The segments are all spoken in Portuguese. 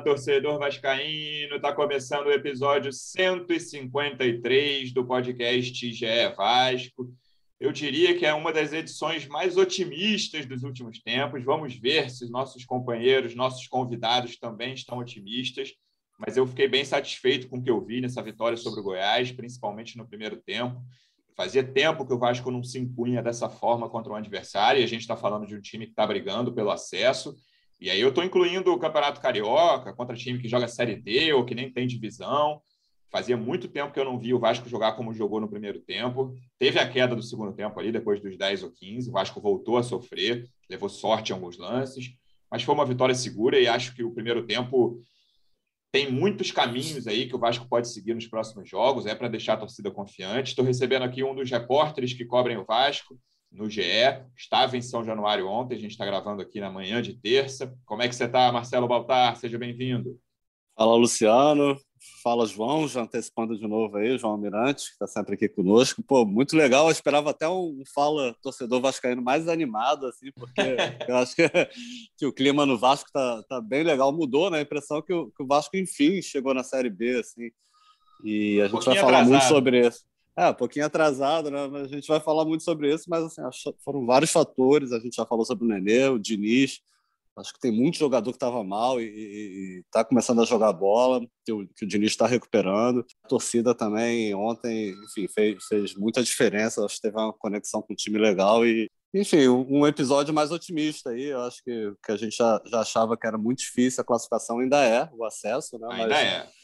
torcedor vascaíno. Está começando o episódio 153 do podcast GE Vasco. Eu diria que é uma das edições mais otimistas dos últimos tempos. Vamos ver se nossos companheiros, nossos convidados também estão otimistas. Mas eu fiquei bem satisfeito com o que eu vi nessa vitória sobre o Goiás, principalmente no primeiro tempo. Fazia tempo que o Vasco não se impunha dessa forma contra um adversário, e a gente está falando de um time que está brigando pelo acesso e aí eu estou incluindo o Campeonato Carioca contra time que joga Série D ou que nem tem divisão. Fazia muito tempo que eu não vi o Vasco jogar como jogou no primeiro tempo. Teve a queda do segundo tempo ali, depois dos 10 ou 15. O Vasco voltou a sofrer, levou sorte em alguns lances, mas foi uma vitória segura e acho que o primeiro tempo tem muitos caminhos aí que o Vasco pode seguir nos próximos jogos. É para deixar a torcida confiante. Estou recebendo aqui um dos repórteres que cobrem o Vasco, no GE. Estava em São Januário ontem, a gente está gravando aqui na manhã de terça. Como é que você está, Marcelo Baltar? Seja bem-vindo. Fala, Luciano. Fala, João, já antecipando de novo aí, João Almirante, que está sempre aqui conosco. Pô, muito legal, eu esperava até um fala torcedor vascaíno mais animado, assim, porque eu acho que, que, o clima no Vasco está tá bem legal, mudou, né? A impressão que o, que o Vasco, enfim, chegou na Série B, assim, e a gente um vai falar atrasado. muito sobre isso. É, um pouquinho atrasado, né? A gente vai falar muito sobre isso, mas assim, foram vários fatores. A gente já falou sobre o Nenê, o Diniz. Acho que tem muito jogador que estava mal e está começando a jogar bola, que o, que o Diniz está recuperando. A torcida também, ontem, enfim, fez, fez muita diferença. Acho que teve uma conexão com o time legal e, enfim, um episódio mais otimista aí. Eu acho que, que a gente já, já achava que era muito difícil a classificação, ainda é, o acesso, né? Ainda Mas, é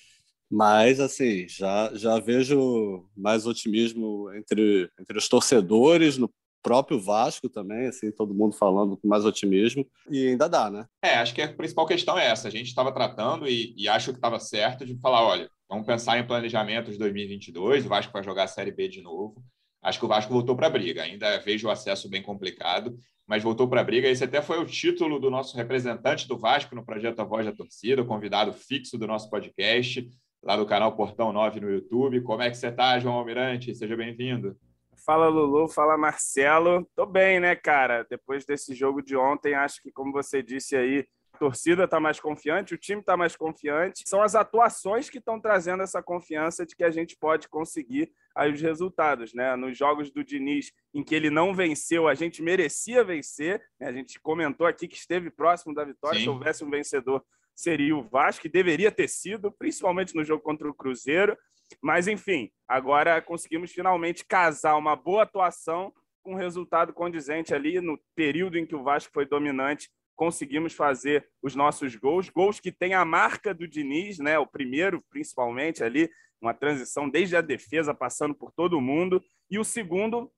mas, assim, já, já vejo mais otimismo entre, entre os torcedores, no próprio Vasco também, assim, todo mundo falando com mais otimismo, e ainda dá, né? É, acho que a principal questão é essa. A gente estava tratando e, e acho que estava certo de falar: olha, vamos pensar em planejamento de 2022, o Vasco vai jogar a Série B de novo. Acho que o Vasco voltou para a briga. Ainda vejo o acesso bem complicado, mas voltou para a briga. Esse até foi o título do nosso representante do Vasco no projeto A Voz da Torcida, convidado fixo do nosso podcast lá do canal Portão 9 no YouTube. Como é que você está, João Almirante? Seja bem-vindo. Fala, Lulu. Fala, Marcelo. Tô bem, né, cara? Depois desse jogo de ontem, acho que, como você disse aí, a torcida está mais confiante, o time está mais confiante. São as atuações que estão trazendo essa confiança de que a gente pode conseguir aí os resultados, né? Nos jogos do Diniz, em que ele não venceu, a gente merecia vencer. Né? A gente comentou aqui que esteve próximo da vitória. Sim. Se houvesse um vencedor, seria o Vasco, que deveria ter sido, principalmente no jogo contra o Cruzeiro. Mas, enfim, agora conseguimos finalmente casar uma boa atuação com um resultado condizente ali no período em que o Vasco foi dominante. Conseguimos fazer os nossos gols, gols que tem a marca do Diniz, né? O primeiro, principalmente, ali, uma transição desde a defesa, passando por todo mundo. E o segundo,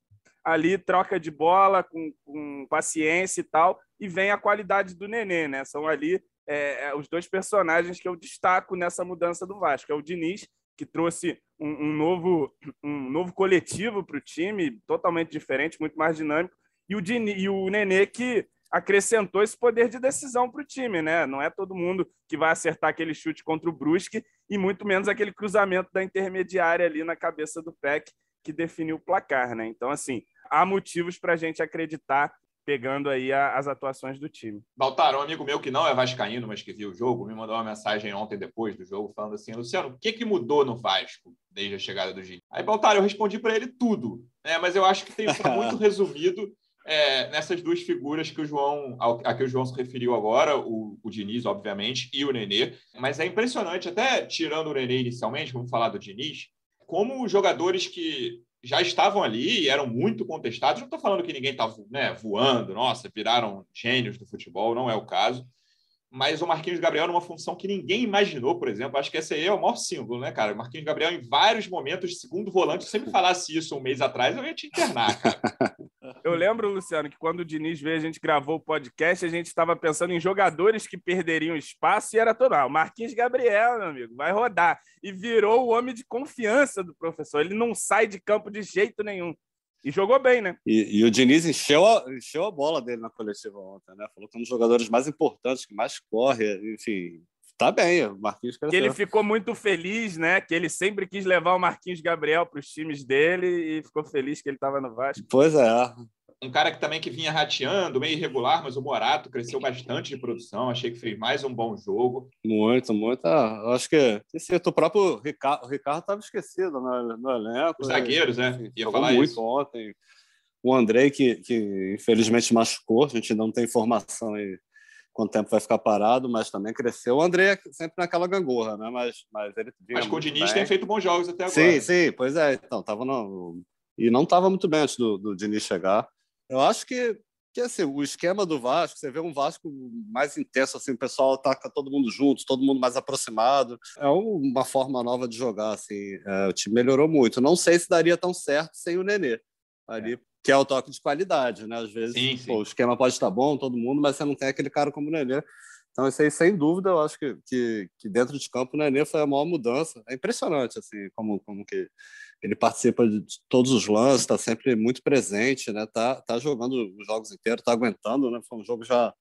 ali, troca de bola com, com paciência e tal. E vem a qualidade do Nenê, né? São ali é, é, os dois personagens que eu destaco nessa mudança do Vasco. É o Diniz, que trouxe um, um novo, um novo coletivo para o time, totalmente diferente, muito mais dinâmico, e o, Diniz, e o Nenê, que acrescentou esse poder de decisão para o time, né? Não é todo mundo que vai acertar aquele chute contra o Brusque e muito menos aquele cruzamento da intermediária ali na cabeça do Peck que definiu o placar, né? Então, assim, há motivos para a gente acreditar pegando aí a, as atuações do time. Baltar, um amigo meu que não é vascaíno, mas que viu o jogo, me mandou uma mensagem ontem depois do jogo falando assim, Luciano, o que, que mudou no Vasco desde a chegada do Gil? Aí, Baltar, eu respondi para ele tudo, né? mas eu acho que tem muito resumido é, nessas duas figuras que o João, a que o João se referiu agora, o, o Diniz, obviamente, e o Nenê. Mas é impressionante, até tirando o Nenê inicialmente, vamos falar do Diniz, como os jogadores que já estavam ali e eram muito contestados. Não estou falando que ninguém está né, voando, nossa, viraram gênios do futebol, não é o caso mas o Marquinhos Gabriel numa função que ninguém imaginou, por exemplo. Acho que esse aí é o maior símbolo, né, cara? O Marquinhos Gabriel, em vários momentos, segundo volante, se você me falasse isso um mês atrás, eu ia te internar, cara. Eu lembro, Luciano, que quando o Diniz veio, a gente gravou o podcast, a gente estava pensando em jogadores que perderiam espaço e era todo. Ah, o Marquinhos Gabriel, meu amigo, vai rodar. E virou o homem de confiança do professor. Ele não sai de campo de jeito nenhum. E jogou bem, né? E, e, o Diniz encheu a, encheu a bola dele na coletiva ontem, né? Falou que é um dos jogadores mais importantes, que mais corre, enfim. Tá bem, o Marquinhos Que ele ficou muito feliz, né? Que ele sempre quis levar o Marquinhos Gabriel para os times dele e ficou feliz que ele estava no Vasco. Pois é. Um cara que também que vinha rateando, meio irregular, mas o Morato cresceu bastante de produção. Achei que fez mais um bom jogo. Muito, muito. Ah, acho que esse, o próprio Ricardo, o Ricardo estava esquecido no, no elenco. Os zagueiros, né? Ia falar muito isso. ontem. O Andrei, que, que infelizmente machucou, a gente não tem informação aí quanto tempo vai ficar parado, mas também cresceu. O André é sempre naquela gangorra, né? Mas, mas ele Mas com o Diniz bem. tem feito bons jogos até agora. Sim, sim, pois é. Então, tava no... E não estava muito bem antes do, do Diniz chegar. Eu acho que, que assim, o esquema do Vasco, você vê um Vasco mais intenso, assim, o pessoal ataca todo mundo junto, todo mundo mais aproximado. É uma forma nova de jogar, assim. É, o time melhorou muito. Não sei se daria tão certo sem o Nenê ali, é que é o toque de qualidade, né? Às vezes sim, sim. Pô, o esquema pode estar bom, todo mundo, mas você não tem aquele cara como o Nenê. Então, isso aí, sem dúvida, eu acho que, que, que dentro de campo o Nenê foi a maior mudança. É impressionante, assim, como, como que ele participa de todos os lances, está sempre muito presente, né? Tá, tá jogando os jogos inteiros, tá aguentando, né? Foi um jogo já,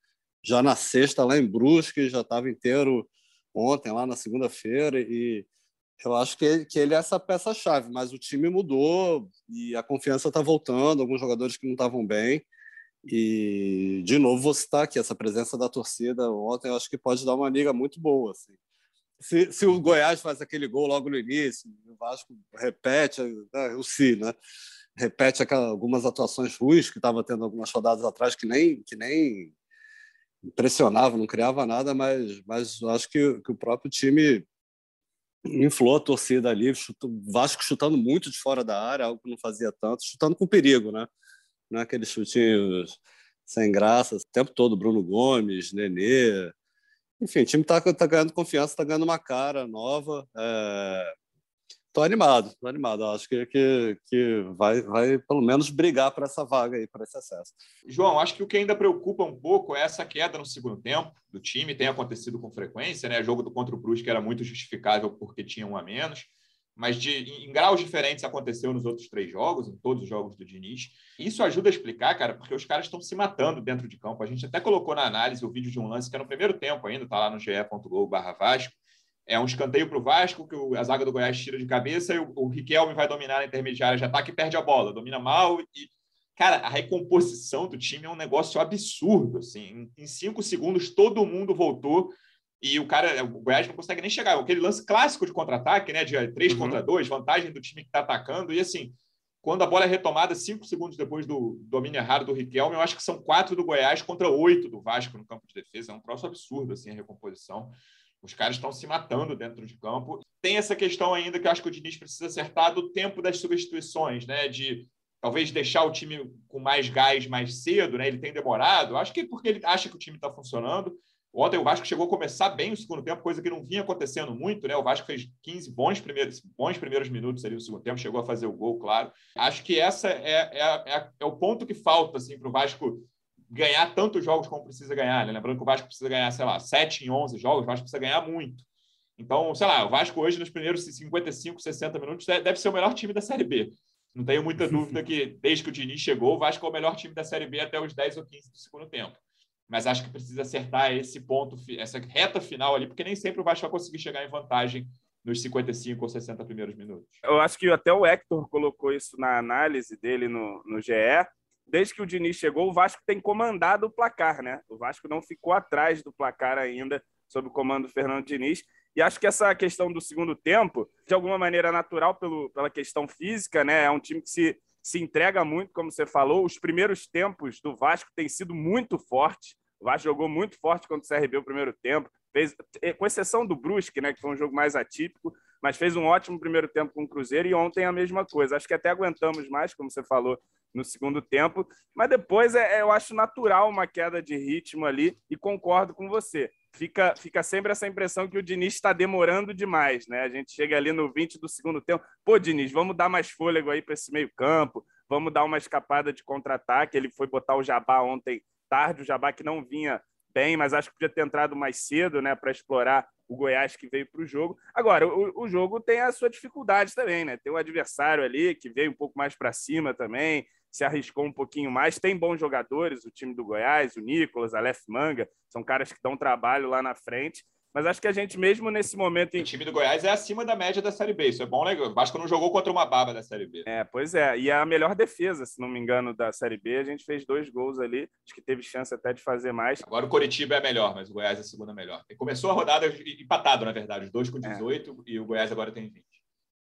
já na sexta, lá em Brusque, já estava inteiro ontem, lá na segunda-feira, e eu acho que que ele é essa peça-chave, mas o time mudou e a confiança está voltando, alguns jogadores que não estavam bem. E, de novo, vou citar aqui essa presença da torcida ontem, eu acho que pode dar uma liga muito boa. Assim. Se, se o Goiás faz aquele gol logo no início, o Vasco repete, né, o si, né? Repete aquelas, algumas atuações ruins que estava tendo algumas rodadas atrás que nem, que nem impressionava, não criava nada, mas, mas acho que, que o próprio time inflou a torcida ali, chutou, Vasco chutando muito de fora da área, algo que não fazia tanto, chutando com perigo, né? Não é aqueles chutinhos sem graça, o tempo todo, Bruno Gomes, Nenê. Enfim, o time está tá ganhando confiança, está ganhando uma cara nova. É... Tô animado, tô animado. acho que, que, que vai, vai pelo menos brigar para essa vaga aí, para esse acesso. João, acho que o que ainda preocupa um pouco é essa queda no segundo tempo do time. Tem acontecido com frequência, né? Jogo do contra o Brusque era muito justificável porque tinha um a menos, mas de, em graus diferentes aconteceu nos outros três jogos, em todos os jogos do Diniz. Isso ajuda a explicar, cara, porque os caras estão se matando dentro de campo. A gente até colocou na análise o vídeo de um lance que é no primeiro tempo ainda, está lá no ge.globo/vasco é um escanteio para o Vasco, que a zaga do Goiás tira de cabeça e o, o Riquelme vai dominar na intermediária de ataque e perde a bola, domina mal. E, cara, a recomposição do time é um negócio absurdo. Assim. Em cinco segundos, todo mundo voltou e o cara, o Goiás não consegue nem chegar. Aquele lance clássico de contra-ataque, né? De três uhum. contra dois, vantagem do time que está atacando. E assim, quando a bola é retomada cinco segundos depois do domínio errado do Riquelme, eu acho que são quatro do Goiás contra oito do Vasco no campo de defesa. É um troço absurdo, assim, a recomposição. Os caras estão se matando dentro de campo. Tem essa questão ainda que eu acho que o Diniz precisa acertar do tempo das substituições, né? De talvez deixar o time com mais gás mais cedo, né? Ele tem demorado. Acho que porque ele acha que o time está funcionando. Ontem o Vasco chegou a começar bem o segundo tempo, coisa que não vinha acontecendo muito, né? O Vasco fez 15 bons primeiros, bons primeiros minutos ali no segundo tempo, chegou a fazer o gol, claro. Acho que essa é, é, é, é o ponto que falta assim, para o Vasco ganhar tantos jogos como precisa ganhar. Né? Lembrando que o Vasco precisa ganhar, sei lá, 7 em 11 jogos, o Vasco precisa ganhar muito. Então, sei lá, o Vasco hoje, nos primeiros 55, 60 minutos, deve ser o melhor time da Série B. Não tenho muita dúvida que, desde que o Diniz chegou, o Vasco é o melhor time da Série B até os 10 ou 15 do segundo tempo. Mas acho que precisa acertar esse ponto, essa reta final ali, porque nem sempre o Vasco vai conseguir chegar em vantagem nos 55 ou 60 primeiros minutos. Eu acho que até o Hector colocou isso na análise dele no, no GE, desde que o Diniz chegou, o Vasco tem comandado o placar, né? O Vasco não ficou atrás do placar ainda sob o comando do Fernando Diniz. E acho que essa questão do segundo tempo, de alguma maneira natural pelo, pela questão física, né? É um time que se, se entrega muito, como você falou. Os primeiros tempos do Vasco têm sido muito fortes. O Vasco jogou muito forte contra o CRB o primeiro tempo. Fez, eh, com exceção do Brusque, né, que foi um jogo mais atípico, mas fez um ótimo primeiro tempo com o Cruzeiro e ontem a mesma coisa. Acho que até aguentamos mais, como você falou, no segundo tempo, mas depois é, é, eu acho natural uma queda de ritmo ali e concordo com você. Fica, fica sempre essa impressão que o Diniz está demorando demais, né? A gente chega ali no 20 do segundo tempo, pô, Diniz, vamos dar mais fôlego aí para esse meio-campo, vamos dar uma escapada de contra-ataque. Ele foi botar o Jabá ontem tarde, o Jabá que não vinha bem, mas acho que podia ter entrado mais cedo, né, para explorar o Goiás que veio para o jogo. Agora, o, o, jogo tem a sua dificuldade também, né? Tem o adversário ali que veio um pouco mais para cima também, se arriscou um pouquinho mais. Tem bons jogadores, o time do Goiás, o Nicolas, Aleph Manga, são caras que dão trabalho lá na frente, Mas acho que a gente, mesmo nesse momento. Em... O time do Goiás é acima da média da Série B. Isso é bom, né? O Vasco não jogou contra uma baba da Série B. É, pois é. E é a melhor defesa, se não me engano, da Série B. A gente fez dois gols ali. Acho que teve chance até de fazer mais. Agora o Coritiba é melhor, mas o Goiás é a segunda melhor. E começou a rodada empatado, na verdade. Os dois com 18 é. e o Goiás agora tem 20.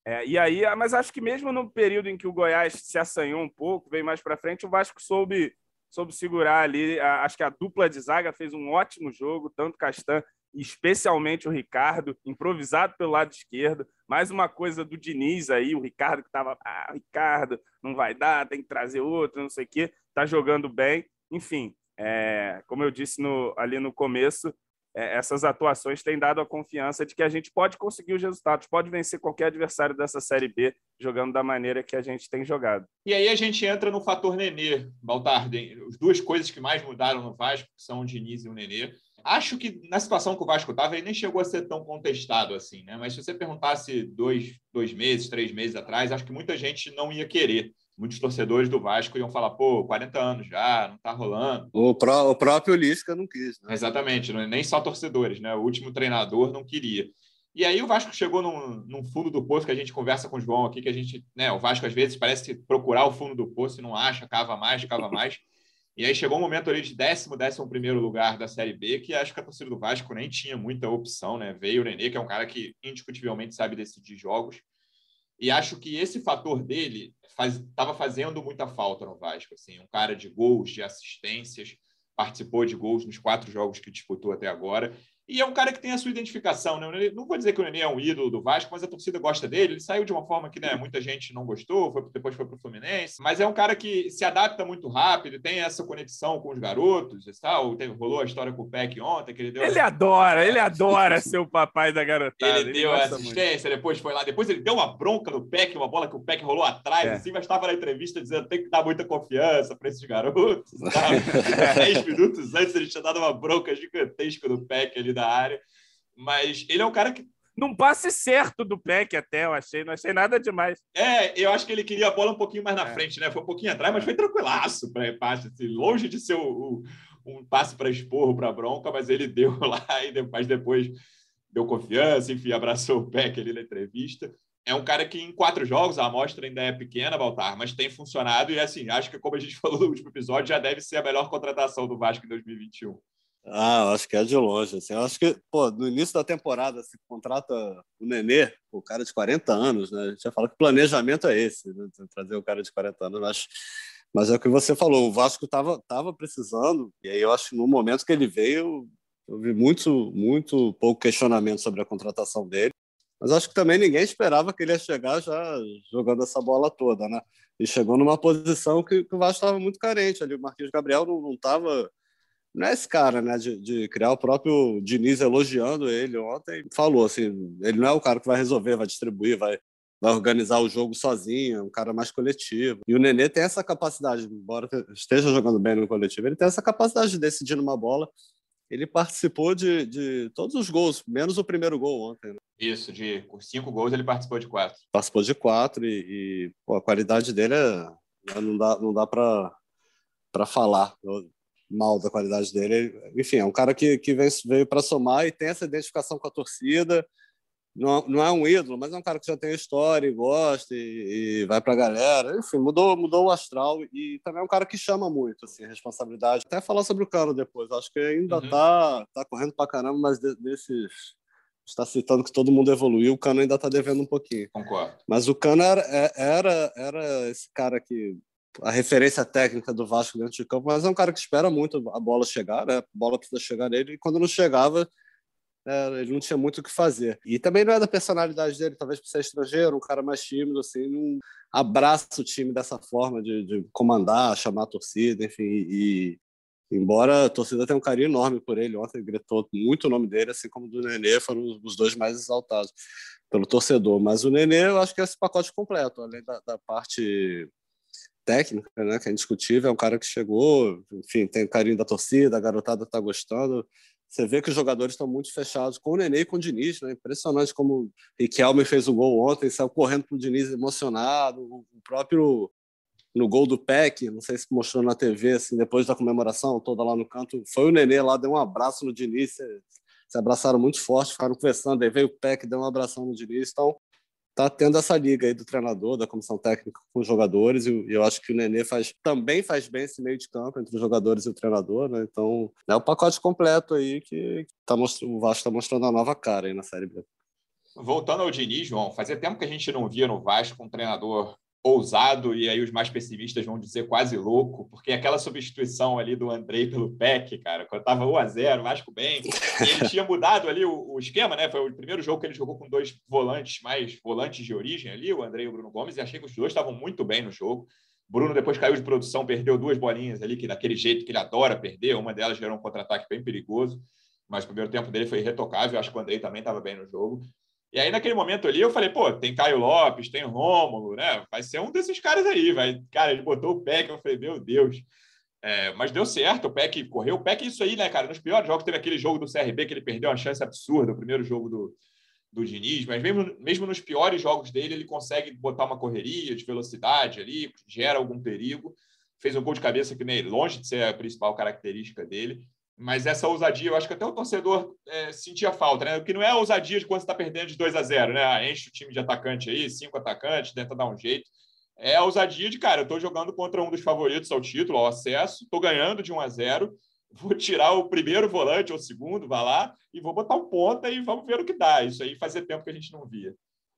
É, e aí, mas acho que mesmo no período em que o Goiás se assanhou um pouco, veio mais para frente, o Vasco soube, soube segurar ali. Acho que a dupla de zaga fez um ótimo jogo, tanto Castan especialmente o Ricardo, improvisado pelo lado esquerdo. Mais uma coisa do Diniz aí, o Ricardo que estava, ah, Ricardo, não vai dar, tem que trazer outro, não sei o quê, está jogando bem. Enfim, é, como eu disse no, ali no começo, essas atuações têm dado a confiança de que a gente pode conseguir os resultados, pode vencer qualquer adversário dessa Série B jogando da maneira que a gente tem jogado. E aí a gente entra no fator Nenê, Baltarden. As duas coisas que mais mudaram no Vasco são o Diniz e o Nenê. Acho que na situação que o Vasco estava, ele nem chegou a ser tão contestado assim, né? Mas se você perguntasse dois, dois meses, três meses atrás, acho que muita gente não ia querer muitos torcedores do Vasco iam falar, pô, 40 anos já, não tá rolando. O, pró o próprio Lisca não quis. Né? Exatamente, nem só torcedores, né? O último treinador não queria. E aí o Vasco chegou num, num, fundo do poço que a gente conversa com o João aqui, que a gente, né, o Vasco às vezes parece procurar o fundo do poço e não acha, cava mais, cava mais. E aí chegou um momento ali de décimo, décimo primeiro lugar da Série B, que acho que a torcida do Vasco nem tinha muita opção, né? Veio o Nenê, que é um cara que indiscutivelmente sabe decidir jogos. E acho que esse fator dele estava faz, fazendo muita falta no Vasco. Assim, um cara de gols, de assistências, participou de gols nos quatro jogos que disputou até agora. E é um cara que tem a sua identificação. Né? Não vou dizer que o Nenê é um ídolo do Vasco, mas a torcida gosta dele. Ele saiu de uma forma que né, muita gente não gostou, foi, depois foi para o Fluminense. Mas é um cara que se adapta muito rápido, tem essa conexão com os garotos. Tal. Teve, rolou a história com o Peck ontem. Que ele, deu ele adora, ele adora ser o papai da garotada. Ele, ele deu a assistência, muito. depois foi lá. Depois ele deu uma bronca no Peck, uma bola que o Peck rolou atrás, é. assim, mas estava na entrevista dizendo que tem que dar muita confiança para esses garotos. Dez minutos antes ele tinha dado uma bronca gigantesca no Peck ali da área. Mas ele é um cara que. Num passe certo do Peck até, eu achei, não achei nada demais. É, eu acho que ele queria a bola um pouquinho mais na é. frente, né? Foi um pouquinho atrás, mas foi tranquilaço para passe, assim, longe de ser o, o, um passe para esporro, para bronca, mas ele deu lá e depois, depois deu confiança, enfim, abraçou o Peck ali na entrevista. É um cara que em quatro jogos, a amostra ainda é pequena, Baltar, mas tem funcionado e, assim, acho que, como a gente falou no último episódio, já deve ser a melhor contratação do Vasco em 2021. Ah, acho que é de longe. Assim. Eu acho que, pô, no início da temporada, se contrata o Nenê, o cara de 40 anos, né? A gente já fala que planejamento é esse, né? trazer o cara de 40 anos. Mas, mas é o que você falou, o Vasco estava tava precisando, e aí eu acho que no momento que ele veio, vi muito, muito pouco questionamento sobre a contratação dele. Mas acho que também ninguém esperava que ele ia chegar já jogando essa bola toda, né? E chegou numa posição que, que o Vasco estava muito carente ali. O Marquinhos Gabriel não estava não é esse cara, né, de, de, criar o próprio Diniz elogiando ele ontem, falou assim, ele não é o cara que vai resolver, vai distribuir, vai, vai organizar o jogo sozinho, é um cara mais coletivo. E o Nenê tem essa capacidade, embora esteja jogando bem no coletivo, ele tem essa capacidade de decidir numa bola. Ele participou de, de todos os gols, menos o primeiro gol ontem. Né? Isso, de cinco gols ele participou de quatro. Participou de quatro e, e pô, a qualidade dele é, né, não dá, não dá para falar mal da qualidade dele. Enfim, é um cara que, que veio para somar e tem essa identificação com a torcida. Não, não é um ídolo, mas é um cara que já tem história e gosta e, e vai para a galera. Enfim, mudou, mudou o astral e também é um cara que chama muito, assim, responsabilidade. Até falar sobre o Cano depois. Acho que ainda uhum. tá, tá correndo para caramba, mas desses está citando que todo mundo evoluiu, o Cano ainda está devendo um pouquinho. Concordo. Mas o Cano era, é, era, era esse cara que a referência técnica do Vasco dentro de campo, mas é um cara que espera muito a bola chegar, né? A bola precisa chegar nele, e quando não chegava, é, ele não tinha muito o que fazer. E também não é da personalidade dele, talvez por ser estrangeiro, um cara mais tímido, assim, não abraça o time dessa forma de, de comandar, chamar a torcida, enfim, e, embora a torcida tenha um carinho enorme por ele, ontem gritou muito o nome dele, assim como do Nenê, foram os dois mais exaltados pelo torcedor. Mas o Nenê, eu acho que é esse pacote completo, além da, da parte técnica, né, que é indiscutível, é um cara que chegou, enfim, tem carinho da torcida, a garotada está gostando. Você vê que os jogadores estão muito fechados com o Nenê e com o Diniz, né? Impressionante como Riquelme fez o gol ontem, saiu correndo para o Diniz emocionado, o próprio no gol do PEC, não sei se mostrou na TV, assim, depois da comemoração, toda lá no canto, foi o Nenê lá, deu um abraço no Diniz, você, se abraçaram muito forte, ficaram conversando, aí veio o Peck, deu um abração no Diniz, então tá tendo essa liga aí do treinador, da comissão técnica com os jogadores, e eu acho que o Nenê faz, também faz bem esse meio de campo entre os jogadores e o treinador, né? Então, é o pacote completo aí que tá o Vasco está mostrando a nova cara aí na Série B. Voltando ao Diniz, João, fazia tempo que a gente não via no Vasco um treinador ousado, e aí os mais pessimistas vão dizer quase louco, porque aquela substituição ali do Andrei pelo Peck, cara, quando estava 1 a 0 Vasco bem, ele tinha mudado ali o, o, esquema, né? Foi o primeiro jogo que ele jogou com dois volantes, mais volantes de origem ali, o Andrei e o Bruno Gomes, e achei que os dois estavam muito bem no jogo. Bruno depois caiu de produção, perdeu duas bolinhas ali, que daquele jeito que ele adora perder, uma delas gerou um contra-ataque bem perigoso, mas o primeiro tempo dele foi irretocável, acho que o Andrei também estava bem no jogo. E aí, naquele momento ali, eu falei, pô, tem Caio Lopes, tem Rômulo, né? Vai ser um desses caras aí, vai. Cara, ele botou o Peck, eu falei, meu Deus. É, mas deu certo, o Peck correu. O Peck, isso aí, né, cara? Nos piores jogos, teve aquele jogo do CRB que ele perdeu uma chance absurda, o primeiro jogo do, do Diniz, mas mesmo, mesmo nos piores jogos dele, ele consegue botar uma correria de velocidade ali, gera algum perigo. Fez um gol de cabeça que nem longe de ser a principal característica dele. Mas essa ousadia, eu acho que até o torcedor é, sentia falta, né? Que não é a ousadia de quando você está perdendo de 2 a 0, né? Ah, enche o time de atacante aí, cinco atacantes, tenta dar um jeito. É a ousadia de, cara, eu estou jogando contra um dos favoritos ao título, ao acesso, estou ganhando de 1 a 0, vou tirar o primeiro volante ou o segundo, vá lá, e vou botar um ponta e vamos ver o que dá. Isso aí fazia tempo que a gente não via.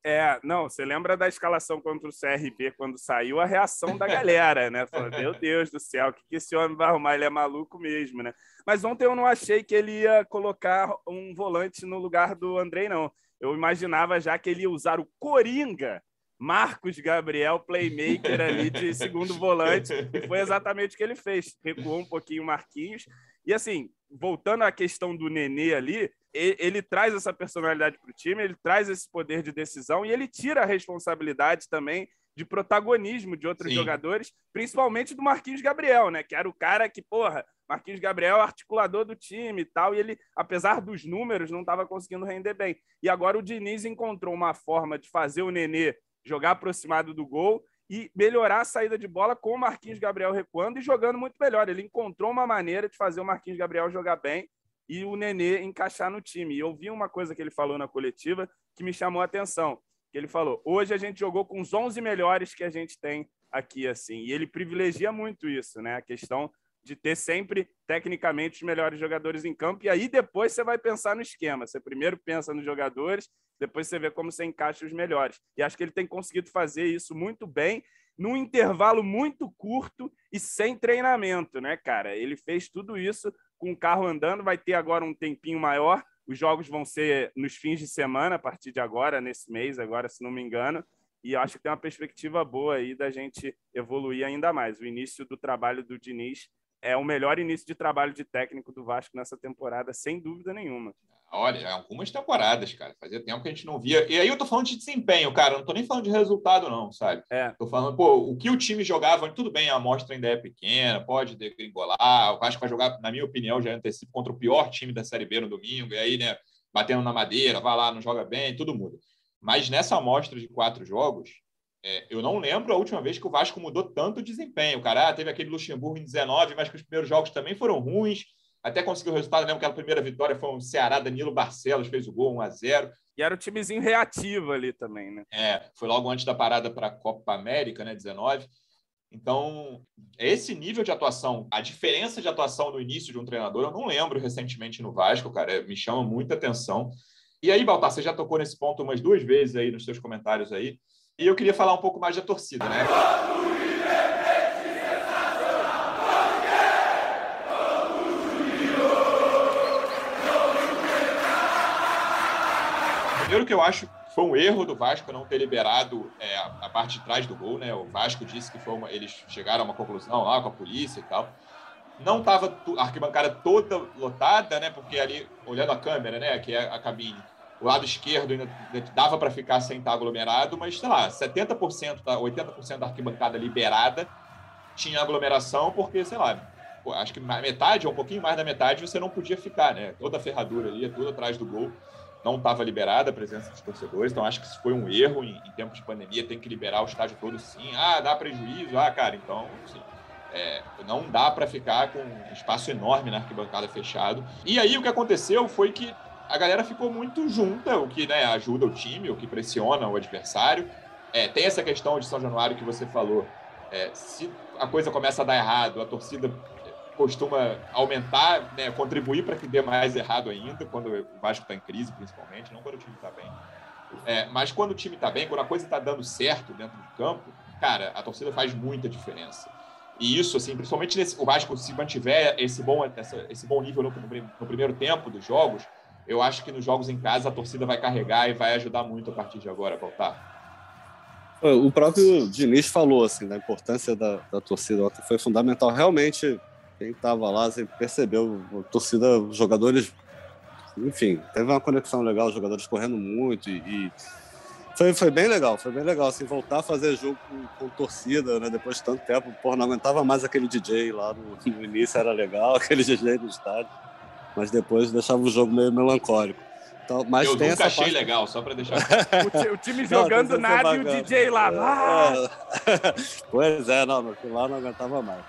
É, não, você lembra da escalação contra o CRB quando saiu a reação da galera, né? Falou, meu Deus do céu, o que, que esse homem vai arrumar? Ele é maluco mesmo, né? Mas ontem eu não achei que ele ia colocar um volante no lugar do Andrei, não. Eu imaginava já que ele ia usar o Coringa, Marcos Gabriel, playmaker ali de segundo volante, e foi exatamente o que ele fez. Recuou um pouquinho o Marquinhos. E assim, voltando à questão do Nenê ali, ele, ele traz essa personalidade para o time, ele traz esse poder de decisão e ele tira a responsabilidade também de protagonismo de outros Sim. jogadores, principalmente do Marquinhos Gabriel, né? Que era o cara que, porra, Marquinhos Gabriel, articulador do time e tal, e ele, apesar dos números, não estava conseguindo render bem. E agora o Diniz encontrou uma forma de fazer o Nenê jogar aproximado do gol e melhorar a saída de bola com o Marquinhos Gabriel recuando e jogando muito melhor. Ele encontrou uma maneira de fazer o Marquinhos Gabriel jogar bem e o Nenê encaixar no time. E eu vi uma coisa que ele falou na coletiva que me chamou a atenção. Que ele falou: "Hoje a gente jogou com os 11 melhores que a gente tem aqui assim". E ele privilegia muito isso, né? A questão de ter sempre tecnicamente os melhores jogadores em campo e aí depois você vai pensar no esquema. Você primeiro pensa nos jogadores, depois você vê como você encaixa os melhores. E acho que ele tem conseguido fazer isso muito bem num intervalo muito curto e sem treinamento, né, cara? Ele fez tudo isso com o carro andando, vai ter agora um tempinho maior. Os jogos vão ser nos fins de semana, a partir de agora, nesse mês, agora, se não me engano. E acho que tem uma perspectiva boa aí da gente evoluir ainda mais. O início do trabalho do Diniz é o melhor início de trabalho de técnico do Vasco nessa temporada, sem dúvida nenhuma. Olha, algumas temporadas, cara. Fazia tempo que a gente não via. E aí eu tô falando de desempenho, cara. Não tô nem falando de resultado, não, sabe? É. Tô falando, pô, o que o time jogava, tudo bem, a amostra ainda é pequena, pode degringolar. O Vasco vai jogar, na minha opinião, já antecipo contra o pior time da Série B no domingo. E aí, né, batendo na madeira, vai lá, não joga bem, tudo muda. Mas nessa amostra de quatro jogos, é, eu não lembro a última vez que o Vasco mudou tanto o desempenho. Cara, ah, teve aquele Luxemburgo em 19, mas que os primeiros jogos também foram ruins até conseguiu o resultado. Lembro que a primeira vitória foi um Ceará, Danilo Barcelos fez o gol 1 a 0 E era o timezinho reativo ali também, né? É, foi logo antes da parada para a Copa América, né, 19. Então, esse nível de atuação, a diferença de atuação no início de um treinador, eu não lembro recentemente no Vasco, cara, é, me chama muita atenção. E aí, Baltar, você já tocou nesse ponto umas duas vezes aí nos seus comentários aí, e eu queria falar um pouco mais da torcida, né? Primeiro que eu acho foi um erro do Vasco não ter liberado é, a, parte de trás do gol, né? O Vasco disse que foi uma, eles chegaram a uma conclusão lá com a polícia e tal. Não estava a arquibancada toda lotada, né? Porque ali, olhando a câmera, né? Que é a cabine, o lado esquerdo ainda dava para ficar sem estar aglomerado, mas sei lá, 70%, 80% da arquibancada liberada tinha aglomeração, porque, sei lá, acho que metade ou um pouquinho mais da metade você não podia ficar, né? Toda a ferradura ali, tudo atrás do gol não estava liberada a presença dos torcedores, então acho que isso foi um erro em, em tempos de pandemia, tem que liberar o estádio todo sim. Ah, dá prejuízo? Ah, cara, então, sim. É, não dá para ficar com um espaço enorme na arquibancada fechado. E aí o que aconteceu foi que a galera ficou muito junta, o que né, ajuda o time, o que pressiona o adversário. É, tem essa questão de São Januário que você falou. É, se a coisa começa a dar errado, a torcida costuma aumentar, né, contribuir para que dê mais errado ainda, quando o Vasco está em crise, principalmente, não quando o time está bem. É, mas quando o time está bem, quando a coisa está dando certo dentro do campo, cara, a torcida faz muita diferença. E isso, assim, principalmente nesse, o Vasco, se mantiver esse bom, essa, esse bom nível no, no, primeiro tempo dos jogos, eu acho que nos jogos em casa a torcida vai carregar e vai ajudar muito a partir de agora voltar. O próprio Diniz falou assim da importância da, da torcida foi fundamental. Realmente, quem estava lá assim, percebeu a torcida, os jogadores, enfim, teve uma conexão legal, os jogadores correndo muito e, e foi, foi bem legal, foi bem legal, assim, voltar a fazer jogo com, com torcida, né, depois de tanto tempo, porra, não aguentava mais aquele DJ lá no, no início, era legal, aquele DJ do estádio, mas depois deixava o jogo meio melancólico. Então, mas eu nunca achei parte... legal, só para deixar. o, o, time jogando não, nada e o DJ lá. É. pois é, não, lá não aguentava mais.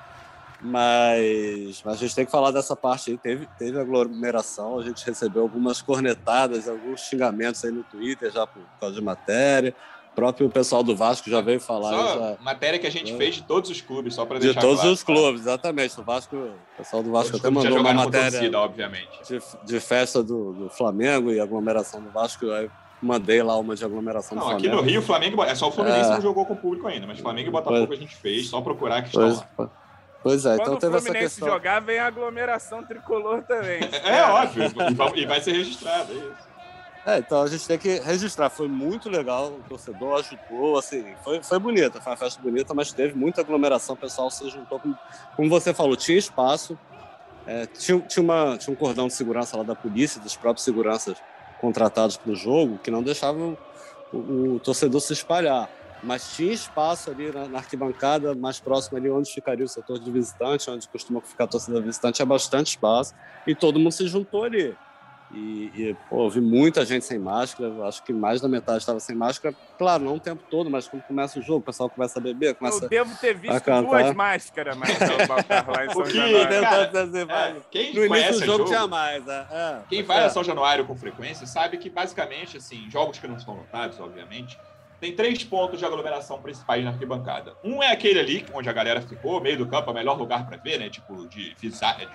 Mas, mas, a gente tem que falar dessa parte aí. Teve, teve aglomeração, a gente recebeu algumas cornetadas, alguns xingamentos aí no Twitter já por causa de matéria. O próprio pessoal do Vasco já veio falar. Já, matéria que a gente é. fez de todos os clubes, só para deixar De todos claro, os clubes, exatamente. O Vasco, o pessoal do Vasco até mandou uma matéria torcida, obviamente. De, de festa do, do, Flamengo e aglomeração do Vasco. Aí mandei lá uma de aglomeração não, do Flamengo. Aqui no Rio, Flamengo é só o Fluminense é. não jogou com o público ainda, mas Flamengo e Botafogo pois, a gente fez, só procurar que estão lá. Pois é, Quando então teve essa questão. jogar, vem a aglomeração tricolor também. é, óbvio, e vai ser registrado, é isso. É, então a gente tem que registrar. Foi muito legal, o torcedor ajudou, assim, foi, foi bonita, foi uma festa bonita, mas teve muita aglomeração, o pessoal se juntou, com, como você falou, tinha espaço, é, tinha, tinha, uma, tinha um cordão de segurança lá da polícia, dos próprios seguranças contratados para o jogo, que não deixavam o, o torcedor se espalhar mas tinha espaço ali na, na, arquibancada, mais próximo ali onde ficaria o setor de visitante, onde costuma ficar a torcida visitante, é bastante espaço, e todo mundo se juntou ali. E, e pô, vi muita gente sem máscara, acho que mais da metade estava sem máscara. Claro, não o tempo todo, mas quando começa o jogo, o pessoal começa a beber, começa Eu devo ter visto duas máscaras, mas lá em São que, é, quem no início do jogo, jogo tinha mais. É, é, quem vai é. a São Januário com frequência sabe que, basicamente, assim, jogos que não estão lotados, obviamente, tem três pontos de aglomeração principais na arquibancada. Um é aquele ali, onde a galera ficou, meio do campo, é o melhor lugar para ver, né? Tipo, de,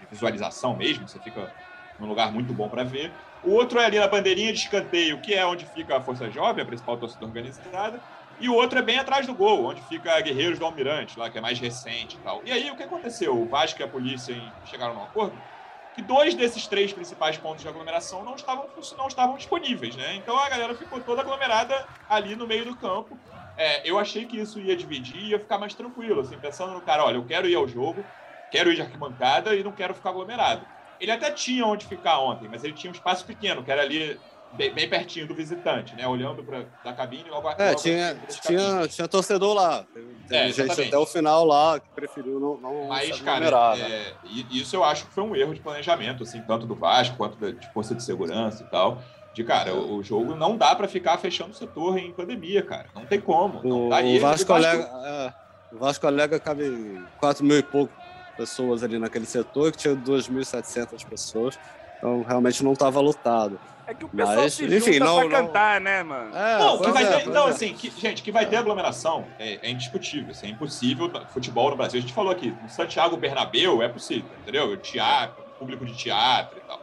visualização mesmo, você fica num lugar muito bom para ver. O outro é ali na bandeirinha de escanteio, que é onde fica a Força Jovem, a principal torcida organizada. E o outro é bem atrás do gol, onde fica Guerreiros do Almirante, lá, que é mais recente e tal. E aí, o que aconteceu? O Vasco e a polícia chegaram num acordo que dois desses três principais pontos de aglomeração não estavam, não estavam disponíveis, né? Então a galera ficou toda aglomerada ali no meio do campo. É, eu achei que isso ia dividir ia ficar mais tranquilo, assim, pensando no cara, olha, eu quero ir ao jogo, quero ir de arquibancada e não quero ficar aglomerado. Ele até tinha onde ficar ontem, mas ele tinha um espaço pequeno, que era ali bem, bem pertinho do visitante, né? Olhando para da cabine logo É, logo tinha, tinha, tinha torcedor lá. Teve é, gente até o final lá que preferiu não, não Mas, cara, né? é, isso eu acho que foi um erro de planejamento, assim, tanto do Vasco quanto da, de força de segurança e tal. De cara, o, o jogo não dá para ficar fechando o setor em pandemia, cara. Não tem como. Não o, dá. o, Vasco, Alega, é, o Vasco Alega cabe 4 mil e pouco pessoas ali naquele setor, que tinha 2.700 pessoas. Então realmente não estava lotado. É que o pessoal Mas, se enfim, não, pra não... cantar, né, mano? É, não, que vai é, ter, não, é. assim, que, gente, que vai ter aglomeração é, é, indiscutível, assim, é impossível. Futebol no Brasil, a gente falou aqui, no Santiago Bernabéu é possível, entendeu? Teatro, público de teatro e tal.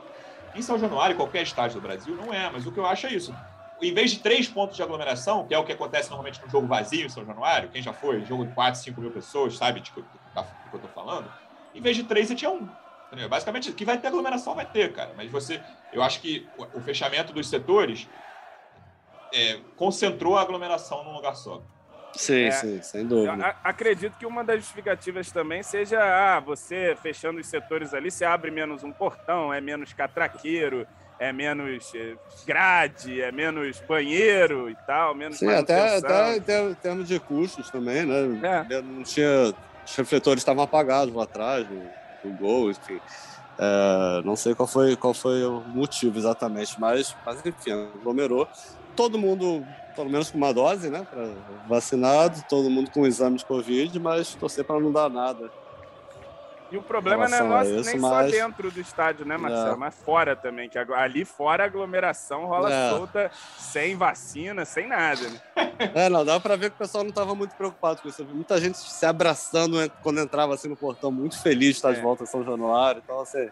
Em São Januário, qualquer estádio do Brasil, não é, mas o que eu acho é isso. Em vez de três pontos de aglomeração, que é o que acontece normalmente no jogo vazio em São Januário, quem já foi, jogo de 4, 5 mil pessoas, sabe de que, que eu tô falando? Em vez de três, você tinha um. Entendeu? Basicamente, que vai ter aglomeração, vai ter, cara. Mas você, eu acho que o, fechamento dos setores é, concentrou a aglomeração num lugar só. Sim, é, sim, sem dúvida. acredito que uma das justificativas também seja ah, você fechando os setores ali, você abre menos um portão, é menos catraqueiro, é menos é, grade, é menos banheiro e tal, menos Sim, até, até em termos de custos também, né? É. Não tinha. Os refletores estavam apagados lá atrás, o gol, enfim. É, não sei qual foi, qual foi o motivo exatamente, mas, mas enfim, aglomerou. Todo mundo, pelo menos com uma dose, né? vacinado, todo mundo com exame de Covid, mas torcer para não dar nada. E o problema não é nosso, nem mas... só dentro do estádio, né, Marcelo? É. Mas fora também, que ali fora a aglomeração rola é. solta, sem vacina, sem nada. Né? É, não, dá para ver que o pessoal não estava muito preocupado com isso. Muita gente se abraçando quando entrava assim no portão, muito feliz de estar de é. volta em São Januário. Então, assim,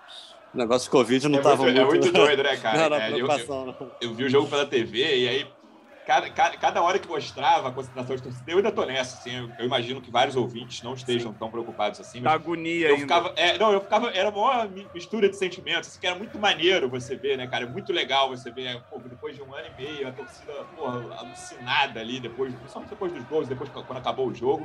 o negócio de Covid não estava é muito, muito... É muito doido, né, cara? Não, não, é, eu, eu, eu, vi o jogo pela TV e aí cada, cada, cada hora que mostrava a concentração de torcida, eu ainda tô nessa, assim, eu, eu imagino que vários ouvintes não estejam Sim. tão preocupados assim. Da agonia eu ficava, é, Não, eu ficava, era uma mistura de sentimentos, assim, que era muito maneiro você ver, né, cara, é muito legal você ver, pô, depois de um ano e meio, a torcida, porra, alucinada ali, depois, principalmente depois dos gols, depois quando acabou o jogo,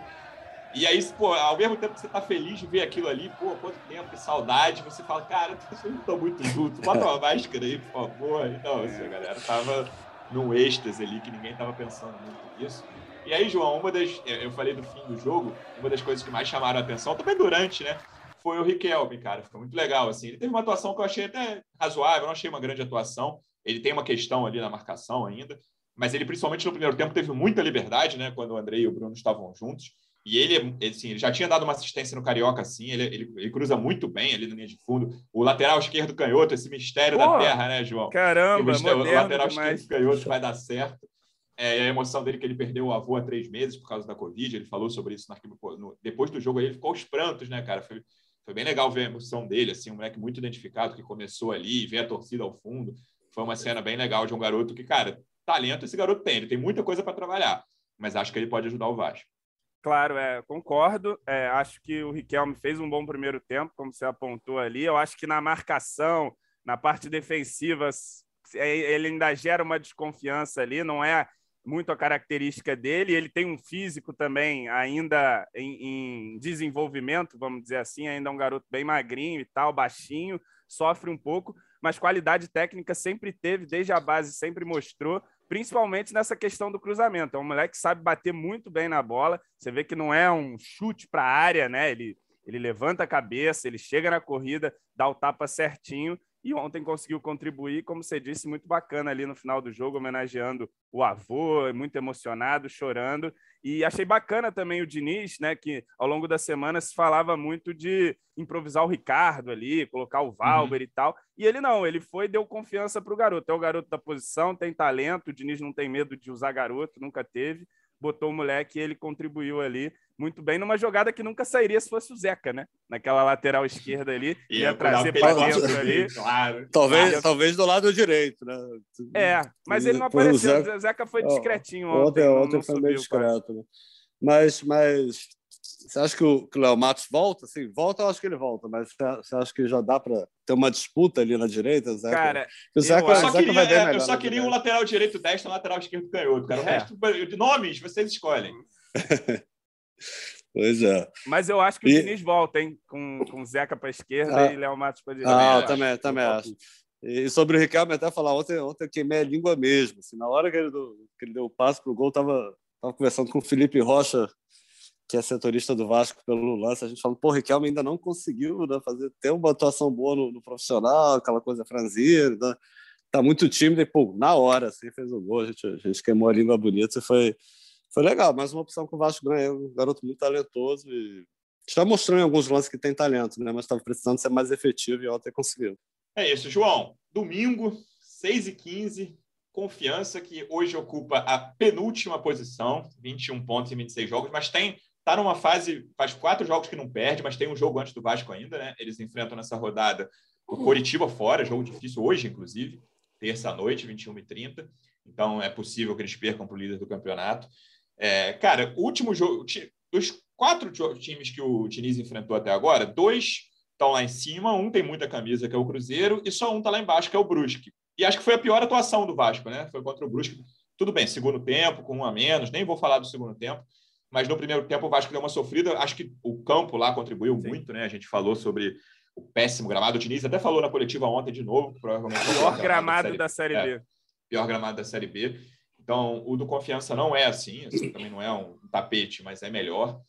e aí, pô, ao mesmo tempo que você tá feliz de ver aquilo ali, pô, quanto tempo, que saudade, você fala, cara, vocês não estão muito juntos, bota uma máscara aí, por favor. Então, assim, a galera tava num êxtase ali que ninguém estava pensando muito nisso. E aí, João, uma das. Eu falei do fim do jogo, uma das coisas que mais chamaram a atenção, também durante, né? Foi o Riquelme, cara. Ficou muito legal, assim. Ele teve uma atuação que eu achei até razoável, não achei uma grande atuação. Ele tem uma questão ali na marcação ainda, mas ele, principalmente no primeiro tempo, teve muita liberdade, né? Quando o André e o Bruno estavam juntos. E ele, assim, ele já tinha dado uma assistência no Carioca, assim, ele, ele, ele, cruza muito bem ali na linha de fundo. O lateral esquerdo canhoto, esse mistério Pô, da terra, né, João? Caramba, o, o lateral demais. esquerdo canhoto vai dar certo. É, a emoção dele que ele perdeu o avô há três meses por causa da Covid, ele falou sobre isso no, no, depois do jogo, ele ficou aos prantos, né, cara? Foi, foi bem legal ver a emoção dele, assim, um moleque muito identificado que começou ali, ver a torcida ao fundo. Foi uma cena bem legal de um garoto que, cara, talento esse garoto tem, ele tem muita coisa para trabalhar, mas acho que ele pode ajudar o Vasco. Claro, é, concordo. É, acho que o Riquelme fez um bom primeiro tempo, como você apontou ali. Eu acho que na marcação, na parte defensiva, é, ele ainda gera uma desconfiança ali, não é muito a característica dele. Ele tem um físico também ainda em, em desenvolvimento, vamos dizer assim, ainda é um garoto bem magrinho e tal, baixinho, sofre um pouco, mas qualidade técnica sempre teve, desde a base sempre mostrou principalmente nessa questão do cruzamento. É um moleque que sabe bater muito bem na bola. Você vê que não é um chute para a área, né? Ele, ele levanta a cabeça, ele chega na corrida, dá o tapa certinho e ontem conseguiu contribuir, como você disse, muito bacana ali no final do jogo, homenageando o avô, muito emocionado, chorando. E achei bacana também o Diniz, né, que ao longo da semana se falava muito de improvisar o Ricardo ali, colocar o Valber uhum. e tal. E ele não, ele foi deu confiança para o garoto. É o garoto da posição, tem talento, o Diniz não tem medo de usar garoto, nunca teve. Botou o moleque e ele contribuiu ali muito bem numa jogada que nunca sairia se fosse o Zeca, né? Naquela lateral esquerda ali, ia, ia trazer para dentro ali. Claro. Talvez, claro. talvez do lado direito, né? É, mas ele não apareceu. O Zeca, Zeca foi discretinho ontem. Ontem, ontem não, foi meio discreto. Né? Mas, mas você acha que o, que o Léo Matos volta? Sim, volta, eu acho que ele volta, mas você acha que já dá para ter uma disputa ali na direita, Zeca? Cara, o Zeca, eu só queria, é, eu só queria um lateral direito destro e um lateral esquerdo canhoto, cara. O é. resto, de nomes, vocês escolhem. Pois é. Mas eu acho que e... o Diniz volta, hein? Com, com Zeca para a esquerda ah. e Léo Matos para a direita. Ah, também, também acho. E sobre o Ricardo, até falar, ontem, ontem eu queimei a língua mesmo. Assim, na hora que ele, deu, que ele deu o passo para o gol, estava tava conversando com o Felipe Rocha, que é setorista do Vasco pelo lance, a gente falando, pô, o Riquelme ainda não conseguiu né, fazer, ter uma atuação boa no, no profissional, aquela coisa franzina, né? tá muito tímido, e pô, na hora, assim, fez o gol, a gente, a gente queimou a língua bonita e foi, foi legal, mais uma opção que o Vasco ganhou, um garoto muito talentoso e está mostrando em alguns lances que tem talento, né? Mas estava precisando ser mais efetivo e ontem conseguiu. É isso, João. Domingo, 6 e 15 Confiança, que hoje ocupa a penúltima posição, 21 pontos em 26 jogos, mas tem está numa fase, faz quatro jogos que não perde, mas tem um jogo antes do Vasco ainda, né? Eles enfrentam nessa rodada o Coritiba fora, jogo difícil hoje, inclusive, terça-noite, 21h30. Então é possível que eles percam para o líder do campeonato. É, cara, o último jogo, dos quatro times que o Diniz enfrentou até agora, dois estão lá em cima, um tem muita camisa, que é o Cruzeiro, e só um está lá embaixo, que é o Brusque. E acho que foi a pior atuação do Vasco, né? Foi contra o Brusque. Tudo bem, segundo tempo, com um a menos, nem vou falar do segundo tempo, mas no primeiro tempo o Vasco deu uma sofrida. Acho que o campo lá contribuiu Sim. muito, né? A gente falou sobre o péssimo gramado. O Diniz até falou na coletiva ontem de novo, provavelmente. O pior gramado da Série, da série B. É, pior gramado da Série B. Então, o do Confiança não é assim, assim também não é um tapete, mas é melhor.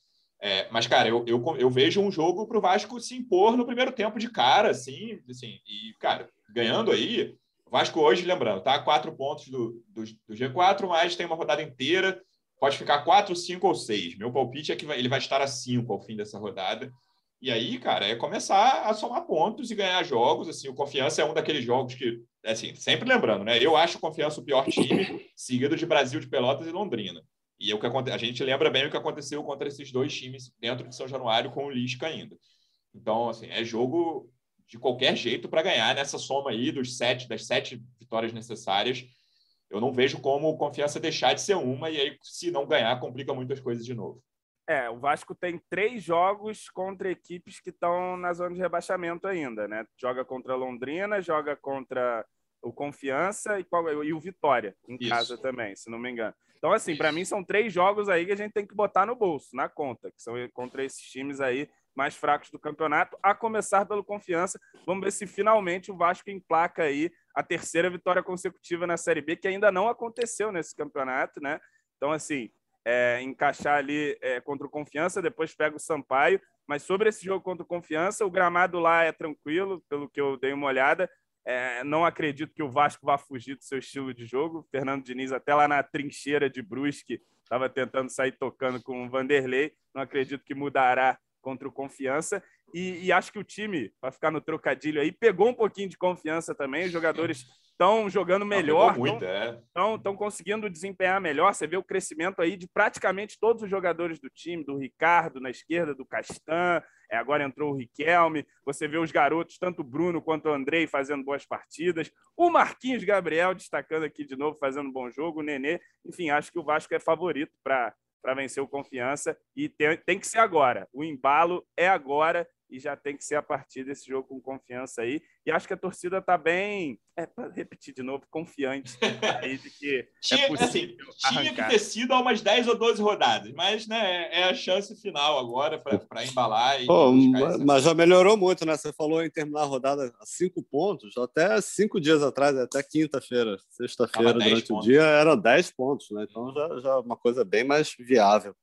É, mas, cara, eu, eu, eu vejo um jogo para o Vasco se impor no primeiro tempo de cara, assim, assim, e, cara, ganhando aí. O Vasco hoje, lembrando, tá? Quatro pontos do, do, do G4, mas tem uma rodada inteira, pode ficar quatro, cinco ou seis. Meu palpite é que vai, ele vai estar a cinco ao fim dessa rodada. E aí, cara, é começar a somar pontos e ganhar jogos. Assim, o Confiança é um daqueles jogos que, assim, sempre lembrando, né? Eu acho o Confiança o pior time, seguido de Brasil de Pelotas e Londrina. E é o que a gente lembra bem o que aconteceu contra esses dois times dentro de São Januário com o Lisca ainda. Então, assim, é jogo de qualquer jeito para ganhar nessa soma aí dos sete, das sete vitórias necessárias. Eu não vejo como o Confiança deixar de ser uma e aí, se não ganhar, complica muitas coisas de novo. É, o Vasco tem três jogos contra equipes que estão na zona de rebaixamento ainda, né? Joga contra Londrina, joga contra o Confiança e, e o Vitória, em Isso. casa também, se não me engano. Então, assim, para mim são três jogos aí que a gente tem que botar no bolso, na conta, que são contra esses times aí mais fracos do campeonato, a começar pelo Confiança. Vamos ver se finalmente o Vasco emplaca aí a terceira vitória consecutiva na Série B, que ainda não aconteceu nesse campeonato, né? Então, assim, é, encaixar ali é, contra o Confiança, depois pega o Sampaio. Mas sobre esse jogo contra o Confiança, o gramado lá é tranquilo, pelo que eu dei uma olhada. É, não acredito que o Vasco vá fugir do seu estilo de jogo. Fernando Diniz, até lá na trincheira de Brusque, estava tentando sair tocando com o Vanderlei. Não acredito que mudará contra o Confiança. E, e acho que o time, para ficar no trocadilho aí, pegou um pouquinho de confiança também. Os jogadores estão jogando melhor, estão é. conseguindo desempenhar melhor. Você vê o crescimento aí de praticamente todos os jogadores do time, do Ricardo na esquerda, do Castan, é, agora entrou o Riquelme. Você vê os garotos, tanto o Bruno quanto o Andrei, fazendo boas partidas. O Marquinhos Gabriel destacando aqui de novo, fazendo um bom jogo. O Nenê, enfim, acho que o Vasco é favorito para vencer o Confiança e tem, tem que ser agora. O embalo é agora e já tem que ser a partir desse jogo com confiança aí. E acho que a torcida está bem, é, para repetir de novo, confiante aí de que é tinha, é possível assim, Tinha que ter sido há umas 10 ou 12 rodadas, mas né, é a chance final agora para embalar. E Pô, mas já melhorou muito, né? Você falou em terminar a rodada a cinco pontos, até cinco dias atrás, até quinta-feira, sexta-feira, durante pontos. o dia, era 10 pontos, né? Então já, já é uma coisa bem mais viável.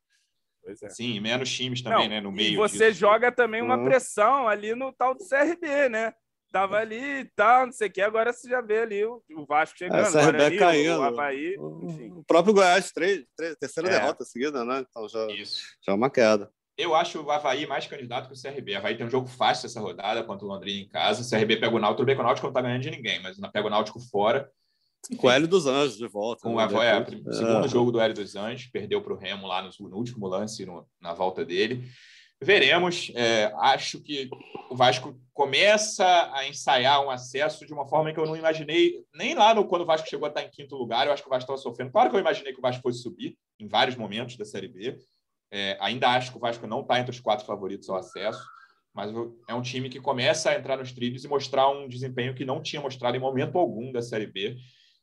É. Sim, menos times também, não, né? No meio. E você disso. joga também uma uhum. pressão ali no tal do CRB, né? Tava ali e tal, não sei o que. Agora você já vê ali o, o Vasco é, chegando. É, CRB ali, caindo. O Havaí, enfim. O próprio Goiás, três, três terceira é. derrota seguida, né? Então já, Isso. já é uma queda. Eu acho o Havaí mais candidato que o CRB. O Havaí tem um jogo fácil essa rodada contra o Londrina em casa. O CRB pega o Náutico. Tudo bem que o Náutico não tá ganhando de ninguém, mas pega o Náutico fora. Com o Hélio dos Anjos de volta. Com né? o é, é, segundo jogo do Hélio dos Anjos, perdeu para o Remo lá no, no último lance, no, na volta dele. Veremos. É, acho que o Vasco começa a ensaiar um acesso de uma forma que eu não imaginei, nem lá no, quando o Vasco chegou a estar em quinto lugar, eu acho que o Vasco estava sofrendo. Claro que eu imaginei que o Vasco fosse subir em vários momentos da Série B. É, ainda acho que o Vasco não está entre os quatro favoritos ao acesso, mas é um time que começa a entrar nos trilhos e mostrar um desempenho que não tinha mostrado em momento algum da Série B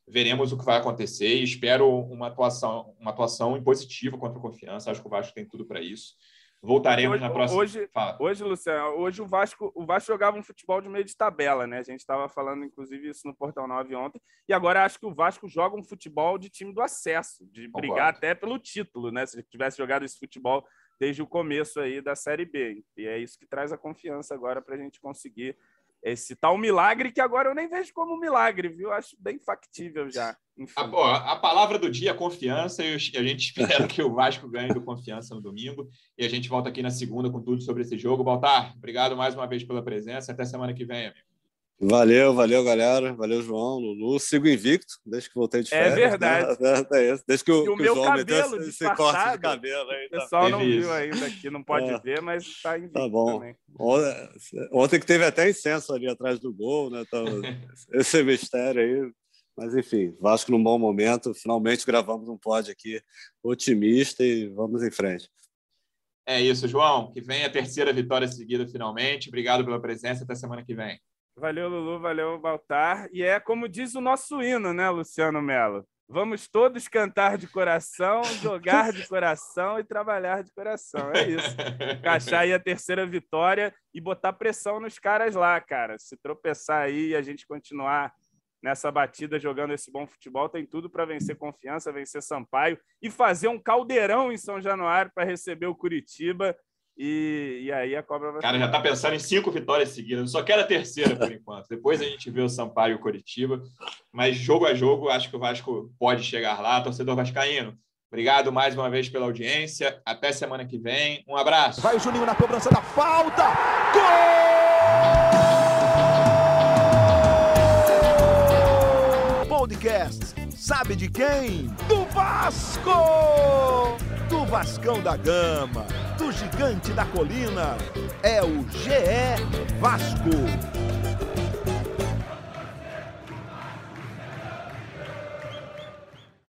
veremos o que vai acontecer e espero uma atuação, uma atuação positiva contra o Confiança. Acho que o Vasco tem tudo para isso. Voltaremos hoje, na próxima. Hoje, hoje, Luciano, hoje o Vasco, o Vasco jogava um futebol de meio de tabela, né? A gente estava falando, inclusive, isso no Portal 9 ontem. E agora acho que o Vasco joga um futebol de time do acesso, de Concordo. brigar até pelo título, né? Se tivesse jogado esse futebol desde o começo aí da Série B. E é isso que traz a confiança agora para a gente conseguir esse tal milagre que agora eu nem vejo como milagre, viu? Acho bem factível já. A, a, palavra do dia é confiança e a gente espera que o Vasco ganhe do confiança no domingo. E a gente volta aqui na segunda com tudo sobre esse jogo. Baltar, obrigado mais uma vez pela presença. Até semana que vem, amigo. Valeu, valeu, galera. Valeu, João, Lulu. Sigo invicto desde que voltei de é férias. É verdade. Né? Desde que o, o que meu o João cabelo meteu esse corte de cabelo. Aí, o tá pessoal não viu ainda aqui, não pode é. ver, mas está invicto Tá bom. Também. Ontem que teve até incenso ali atrás do gol, né? Então, esse mistério aí. Mas, enfim, Vasco num bom momento. Finalmente gravamos um pod aqui otimista e vamos em frente. É isso, João. Que venha a terceira vitória seguida finalmente. Obrigado pela presença. Até semana que vem. Valeu, Lulu, valeu, Baltar. E é como diz o nosso hino, né, Luciano Melo? Vamos todos cantar de coração, jogar de coração e trabalhar de coração. É isso. Encaixar aí a terceira vitória e botar pressão nos caras lá, cara. Se tropeçar aí e a gente continuar nessa batida jogando esse bom futebol, tem tudo para vencer confiança, vencer Sampaio e fazer um caldeirão em São Januário para receber o Curitiba e, e aí a cobra vai. Cara, já tá pensando em cinco vitórias seguidas. Só quero a terceira por enquanto. Depois a gente vê o Sampaio e o Curitiba. Mas jogo a jogo, acho que o Vasco pode chegar lá. Torcedor Vascaíno. Obrigado mais uma vez pela audiência. Até semana que vem. Um abraço. Vai o Juninho na cobrança da falta. Gol! Podcasts. Sabe de quem? Do Vasco! Do Vascão da Gama. Gigante da Colina é o GE Vasco.